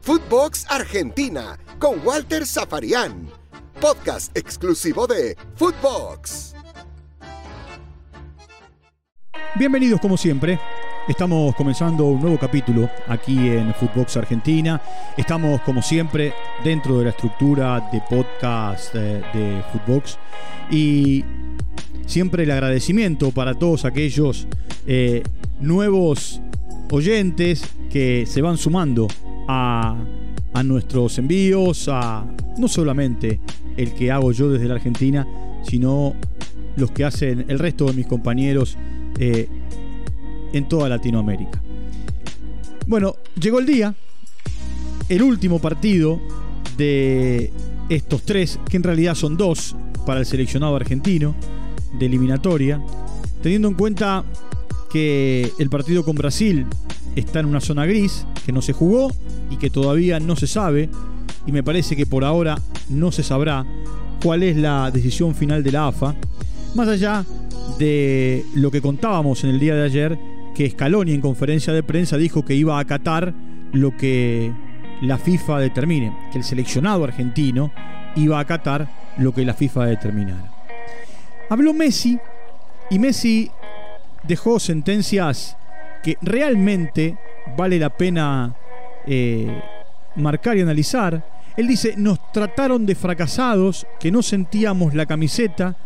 Footbox Argentina con Walter Zafarian. Podcast exclusivo de Footbox. Bienvenidos como siempre. Estamos comenzando un nuevo capítulo aquí en Footbox Argentina. Estamos como siempre dentro de la estructura de podcast eh, de Footbox y siempre el agradecimiento para todos aquellos eh, nuevos oyentes que se van sumando a, a nuestros envíos, a no solamente el que hago yo desde la Argentina, sino los que hacen el resto de mis compañeros eh, en toda Latinoamérica. Bueno, llegó el día, el último partido de estos tres, que en realidad son dos para el seleccionado argentino de eliminatoria, teniendo en cuenta que el partido con Brasil está en una zona gris, que no se jugó y que todavía no se sabe, y me parece que por ahora no se sabrá cuál es la decisión final de la AFA, más allá de lo que contábamos en el día de ayer, que Scaloni en conferencia de prensa dijo que iba a acatar lo que la FIFA determine, que el seleccionado argentino iba a acatar lo que la FIFA determinara. Habló Messi y Messi dejó sentencias que realmente vale la pena eh, marcar y analizar. Él dice, nos trataron de fracasados, que no sentíamos la camiseta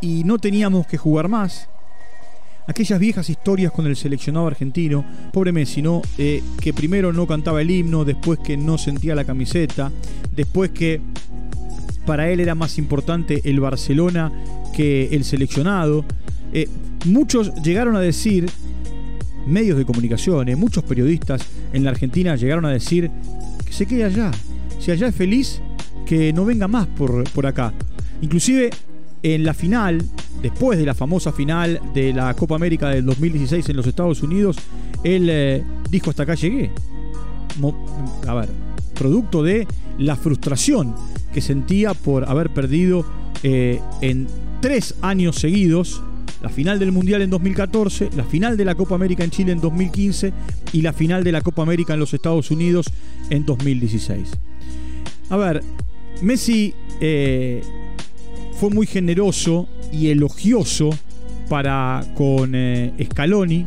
y no teníamos que jugar más. Aquellas viejas historias con el seleccionado argentino, pobre Messi, ¿no? Eh, que primero no cantaba el himno, después que no sentía la camiseta, después que para él era más importante el Barcelona que el seleccionado. Eh, muchos llegaron a decir medios de comunicación, eh, muchos periodistas en la Argentina llegaron a decir que se quede allá. Si allá es feliz, que no venga más por, por acá. Inclusive en la final, después de la famosa final de la Copa América del 2016 en los Estados Unidos, él eh, dijo hasta acá llegué. a ver, producto de la frustración que sentía por haber perdido en tres años seguidos la final del Mundial en 2014, la final de la Copa América en Chile en 2015 y la final de la Copa América en los Estados Unidos en 2016. A ver, Messi eh, fue muy generoso y elogioso para con eh, Scaloni.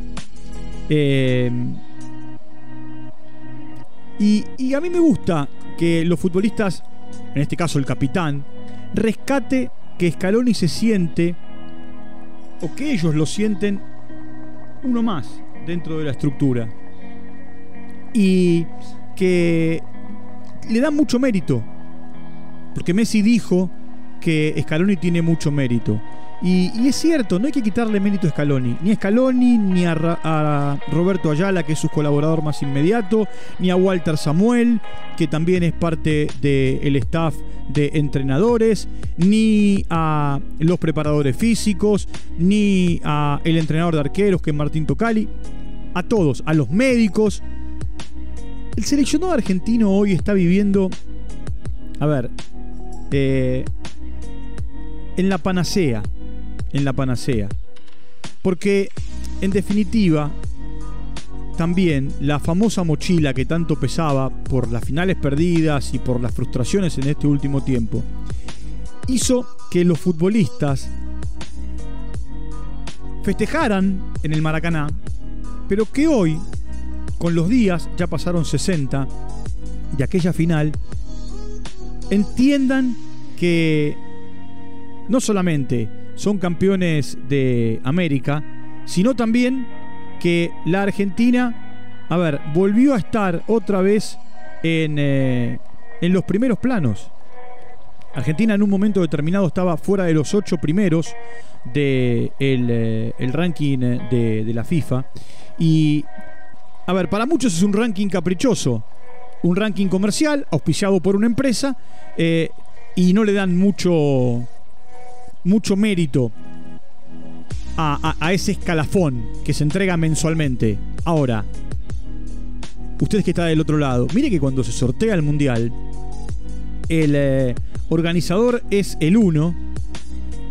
Eh, y, y a mí me gusta que los futbolistas, en este caso el capitán, rescate que Scaloni se siente o que ellos lo sienten uno más dentro de la estructura. Y que le dan mucho mérito. Porque Messi dijo que Scaloni tiene mucho mérito. Y, es cierto, no hay que quitarle mérito a Scaloni. Ni a Scaloni, ni a, Roberto Ayala, que es su colaborador más inmediato, ni a Walter Samuel, que también es parte del staff de entrenadores, ni a los preparadores físicos, ni a el entrenador de arqueros, que es Martín Tocali. A todos, a los médicos. El seleccionado argentino hoy está viviendo... A ver, eh, en la panacea en la panacea. Porque, en definitiva, también la famosa mochila que tanto pesaba por las finales perdidas y por las frustraciones en este último tiempo, hizo que los futbolistas festejaran en el Maracaná, pero que hoy, con los días, ya pasaron 60 de aquella final, entiendan que no solamente son campeones de América, sino también que la Argentina, a ver, volvió a estar otra vez en, eh, en los primeros planos. Argentina en un momento determinado estaba fuera de los ocho primeros del de eh, ranking de, de la FIFA. Y, a ver, para muchos es un ranking caprichoso, un ranking comercial auspiciado por una empresa eh, y no le dan mucho mucho mérito a, ese escalafón que se entrega mensualmente. Ahora, ustedes que está del otro lado, mire que cuando se sortea el mundial, el eh, organizador es el 1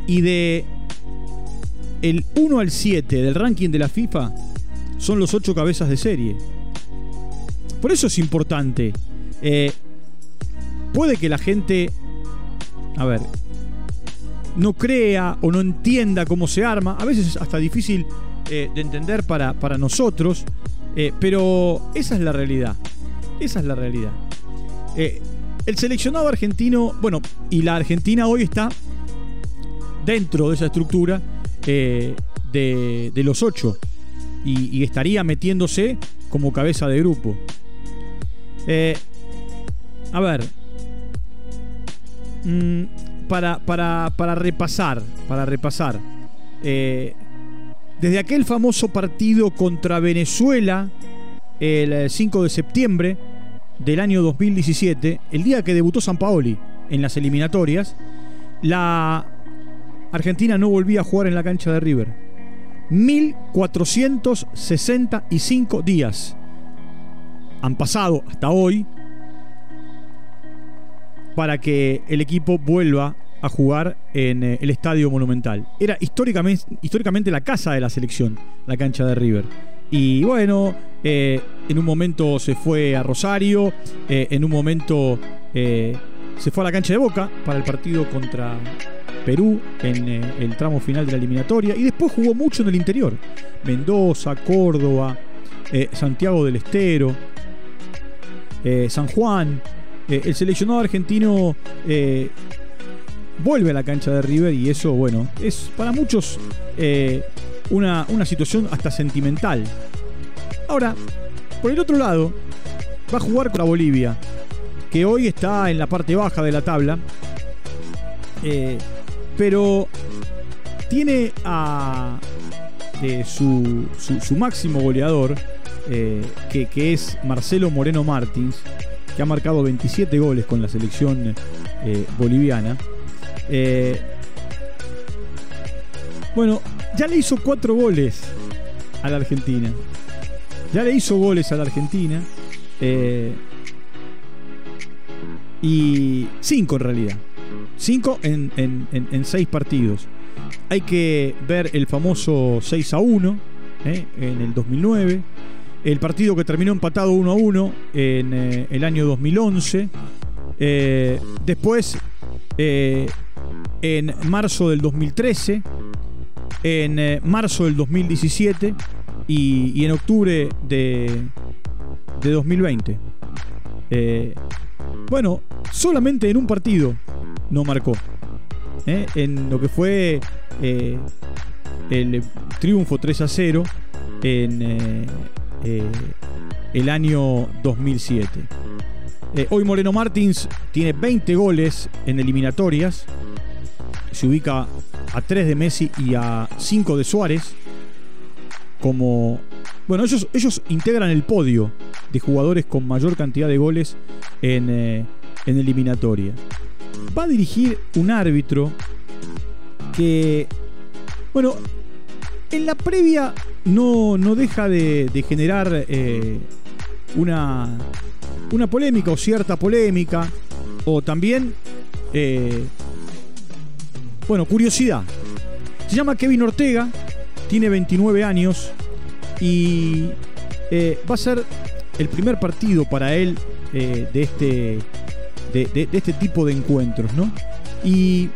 y de el 1 al 7 del ranking de la FIFA son los 8 cabezas de serie. por eso es importante. Eh, puede que la gente, a ver, no crea o no entienda cómo se arma. A veces es hasta difícil eh, de entender para, para nosotros, eh, pero esa es la realidad. Esa es la realidad. el seleccionado argentino, bueno, y la Argentina hoy está dentro de esa estructura de, de, los ocho y, estaría metiéndose como cabeza de grupo. Eh, a ver. Mm, para, para, repasar. Para repasar. Eh, desde aquel famoso partido contra Venezuela, el 5 de septiembre del año 2017, el día que debutó San Paoli en las eliminatorias, la Argentina no volvía a jugar en la cancha de River. 1465 días han pasado hasta hoy para que el equipo vuelva a jugar en eh, el Estadio Monumental. Era históricamente, históricamente la casa de la selección, la cancha de River. Y bueno, eh, en un momento se fue a Rosario, eh, en un momento se fue a la cancha de Boca para el partido contra Perú en el tramo final de la eliminatoria y después jugó mucho en el interior. Mendoza, Córdoba, Santiago del Estero, San Juan. Eh, el seleccionado argentino eh, vuelve a la cancha de River y eso, bueno, es para muchos una, una situación hasta sentimental. Ahora, por el otro lado, va a jugar contra Bolivia, que hoy está en la parte baja de la tabla, pero tiene a su, su, máximo goleador, eh, que, es Marcelo Moreno Martins, que ha marcado 27 goles con la selección eh, boliviana. Eh, bueno, ya le hizo 4 goles a la Argentina. Ya le hizo goles a la Argentina. y 5 en realidad. 5 en 6 partidos. Hay que ver el famoso 6 a 1 en el 2009 el partido que terminó empatado 1 a 1 en eh, el año 2011. Eh, después, eh, en marzo del 2013, en marzo del 2017 y, en octubre de, de 2020. bueno, solamente en un partido no marcó. En lo que fue el triunfo 3 a 0 en el año 2007. Eh, hoy Moreno Martins tiene 20 goles en eliminatorias. Se ubica a 3 de Messi y a 5 de Suárez. Como. Bueno, ellos, ellos integran el podio de jugadores con mayor cantidad de goles en, eh, en eliminatoria. Va a dirigir un árbitro que. Bueno, en la previa no, no deja de, generar eh, una, una polémica o cierta polémica, o también, eh, bueno, curiosidad. Se llama Kevin Ortega, tiene 29 años y eh, va a ser el primer partido para él de, este, de, este tipo de encuentros, ¿no? Y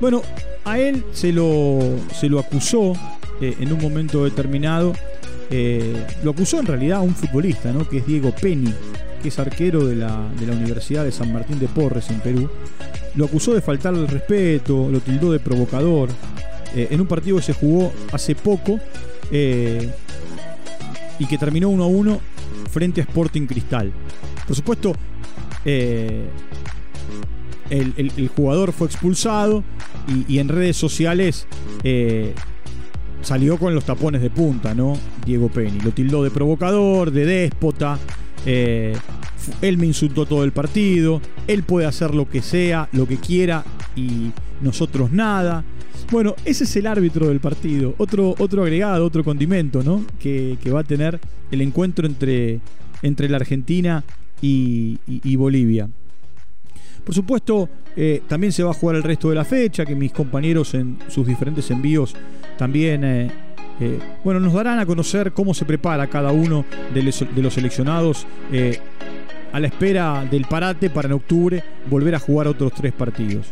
bueno, a él se lo, se lo acusó eh, en un momento determinado. Eh, lo acusó en realidad a un futbolista, ¿no? que es Diego Penny, que es arquero de la, Universidad de San Martín de Porres en Perú. Lo acusó de faltar el respeto, lo tildó de provocador. Eh, en un partido que se jugó hace poco y que terminó 1 a 1 frente a Sporting Cristal. Por supuesto, el, jugador fue expulsado y, en redes sociales salió con los tapones de punta, ¿no? Diego Penny. Lo tildó de provocador, de déspota. Eh, él me insultó todo el partido. Él puede hacer lo que sea, lo que quiera y nosotros nada. Bueno, ese es el árbitro del partido. Otro, otro agregado, otro condimento, ¿no? Que, va a tener el encuentro entre, entre la Argentina y Bolivia. Por supuesto, eh, también se va a jugar el resto de la fecha, que mis compañeros en sus diferentes envíos también eh, Eh, bueno, nos darán a conocer cómo se prepara cada uno de los, seleccionados a la espera del parate para en octubre volver a jugar otros tres partidos.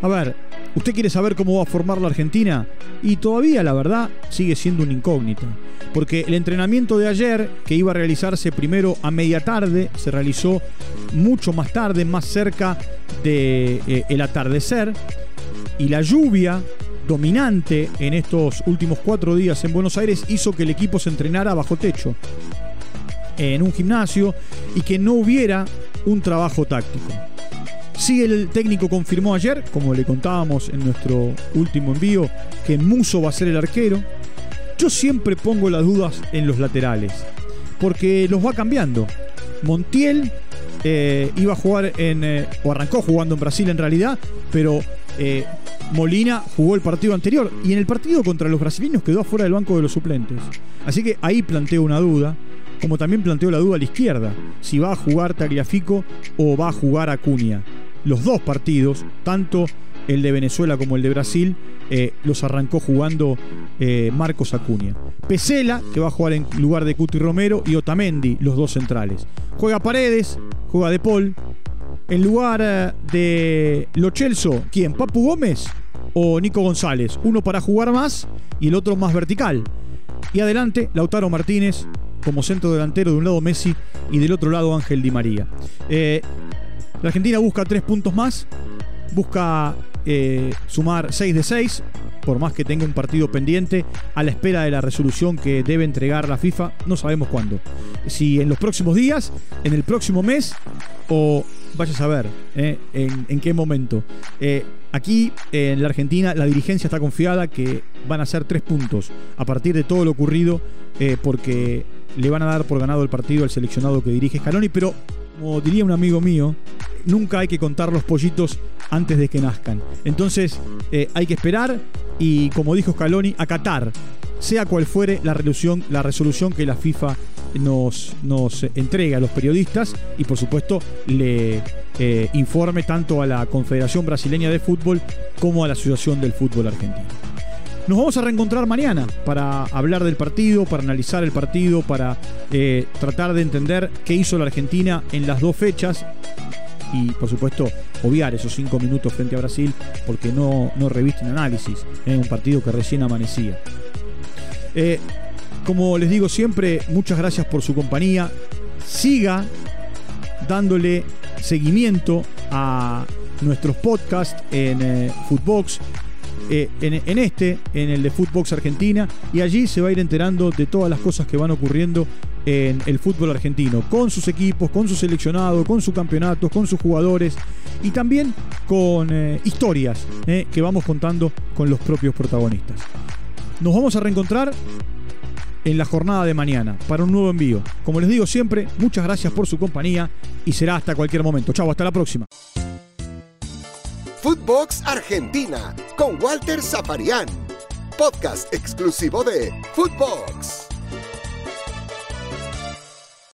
A ver, ¿usted quiere saber cómo va a formar la Argentina? Y todavía, la verdad, sigue siendo una incógnita. Porque el entrenamiento de ayer, que iba a realizarse primero a media tarde, se realizó mucho más tarde, más cerca del de, eh, atardecer. Y la lluvia dominante en estos últimos cuatro días en Buenos Aires hizo que el equipo se entrenara bajo techo en un gimnasio y que no hubiera un trabajo táctico. Sí, el técnico confirmó ayer, como le contábamos en nuestro último envío, que Muso va a ser el arquero. Yo siempre pongo las dudas en los laterales, porque los va cambiando. Montiel eh, iba a jugar en, eh, o arrancó jugando en Brasil en realidad, pero eh, Molina jugó el partido anterior y en el partido contra los brasileños quedó afuera del banco de los suplentes. Así que ahí planteo una duda, como también planteo la duda a la izquierda, si va a jugar Tagliafico o va a jugar Acuña los dos partidos, tanto el de Venezuela como el de Brasil, eh, los arrancó jugando eh, Marcos Acuña. Pesela, que va a jugar en lugar de Cuti Romero, y Otamendi, los dos centrales. Juega Paredes, juega De Paul. En lugar eh, de Lo Chelso, ¿quién? ¿Papu Gómez o Nico González? Uno para jugar más y el otro más vertical. Y adelante, Lautaro Martínez como centro delantero, de un lado Messi y del otro lado Ángel Di María. La Argentina busca tres puntos más, busca eh, sumar 6 de 6, por más que tenga un partido pendiente, a la espera de la resolución que debe entregar la FIFA, no sabemos cuándo. Si en los próximos días, en el próximo mes, o vaya a saber eh, en, qué momento. Eh, aquí en la Argentina la dirigencia está confiada que van a ser tres puntos a partir de todo lo ocurrido, porque le van a dar por ganado el partido al seleccionado que dirige Scaloni, pero como diría un amigo mío, nunca hay que contar los pollitos antes de que nazcan. Entonces eh, hay que esperar y, como dijo Scaloni, acatar, sea cual fuere la resolución, la resolución que la FIFA nos, nos entrega a los periodistas y, por supuesto, le eh, informe tanto a la Confederación Brasileña de Fútbol como a la Asociación del Fútbol Argentino. Nos vamos a reencontrar mañana para hablar del partido, para analizar el partido, para eh, tratar de entender qué hizo la Argentina en las dos fechas y por supuesto obviar esos cinco minutos frente a Brasil porque no, no revisten análisis en un partido que recién amanecía. Eh, como les digo siempre, muchas gracias por su compañía. Siga dándole seguimiento a nuestros podcasts en eh, Footbox eh, en, este, en el de Footbox Argentina, y allí se va a ir enterando de todas las cosas que van ocurriendo en el fútbol argentino, con sus equipos, con su seleccionado, con sus campeonatos, con sus jugadores y también con eh, historias eh, que vamos contando con los propios protagonistas. Nos vamos a reencontrar en la jornada de mañana para un nuevo envío. Como les digo siempre, muchas gracias por su compañía y será hasta cualquier momento. Chau, hasta la próxima. Footbox Argentina con Walter Zafarian. Podcast exclusivo de Footbox.